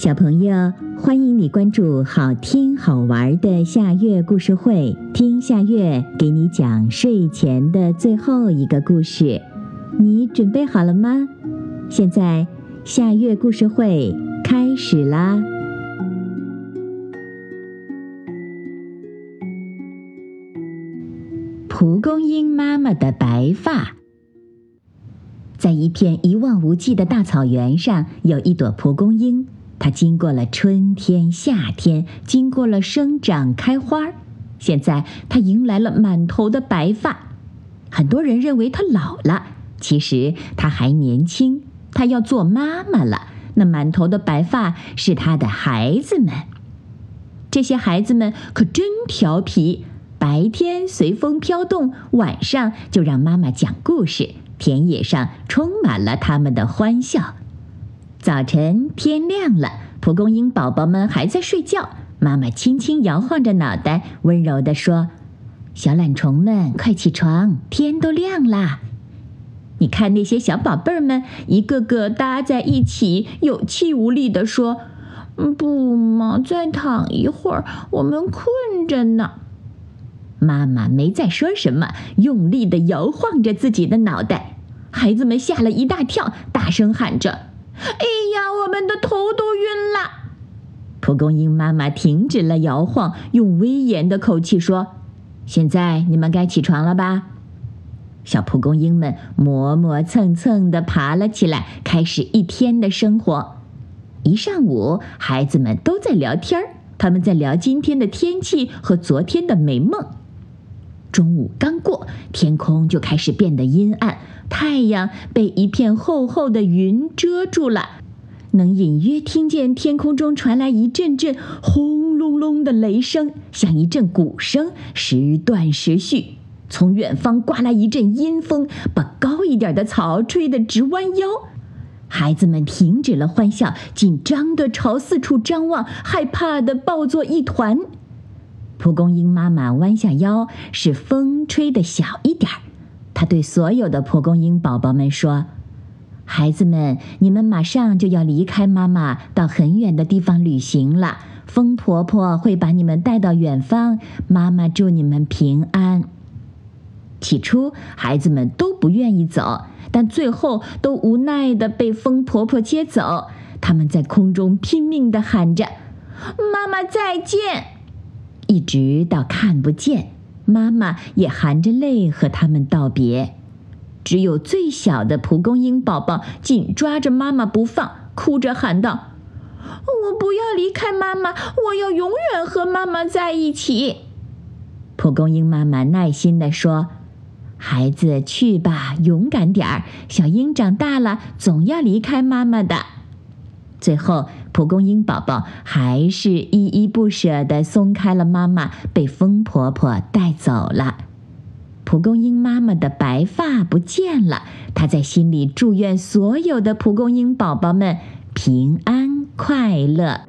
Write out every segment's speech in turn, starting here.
小朋友，欢迎你关注好听好玩的夏月故事会，听夏月给你讲睡前的最后一个故事。你准备好了吗？现在夏月故事会开始啦！蒲公英妈妈的白发，在一片一望无际的大草原上，有一朵蒲公英。它经过了春天、夏天，经过了生长、开花，现在它迎来了满头的白发。很多人认为它老了，其实它还年轻。它要做妈妈了。那满头的白发是它的孩子们。这些孩子们可真调皮，白天随风飘动，晚上就让妈妈讲故事。田野上充满了他们的欢笑。早晨天亮了，蒲公英宝宝们还在睡觉。妈妈轻轻摇晃着脑袋，温柔地说：“小懒虫们，快起床，天都亮啦！你看那些小宝贝儿们，一个个搭在一起，有气无力地说：‘不嘛，再躺一会儿，我们困着呢。’妈妈没再说什么，用力地摇晃着自己的脑袋。孩子们吓了一大跳，大声喊着。”哎呀，我们的头都晕了！蒲公英妈妈停止了摇晃，用威严的口气说：“现在你们该起床了吧？”小蒲公英们磨磨蹭蹭地爬了起来，开始一天的生活。一上午，孩子们都在聊天儿，他们在聊今天的天气和昨天的美梦。中午刚过，天空就开始变得阴暗。太阳被一片厚厚的云遮住了，能隐约听见天空中传来一阵阵轰隆隆的雷声，像一阵鼓声，时断时续。从远方刮来一阵阴风，把高一点的草吹得直弯腰。孩子们停止了欢笑，紧张地朝四处张望，害怕地抱作一团。蒲公英妈妈弯下腰，使风吹得小一点儿。他对所有的蒲公英宝宝们说：“孩子们，你们马上就要离开妈妈，到很远的地方旅行了。风婆婆会把你们带到远方。妈妈祝你们平安。”起初，孩子们都不愿意走，但最后都无奈的被风婆婆接走。他们在空中拼命的喊着：“妈妈再见！”一直到看不见。妈妈也含着泪和他们道别，只有最小的蒲公英宝宝紧抓着妈妈不放，哭着喊道：“我不要离开妈妈，我要永远和妈妈在一起。”蒲公英妈妈耐心地说：“孩子，去吧，勇敢点儿。小鹰长大了，总要离开妈妈的。”最后，蒲公英宝宝还是依依不舍地松开了妈妈，被风婆婆带走了。蒲公英妈妈的白发不见了，她在心里祝愿所有的蒲公英宝宝们平安快乐。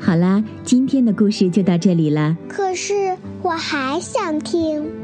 好啦，今天的故事就到这里了。可是我还想听。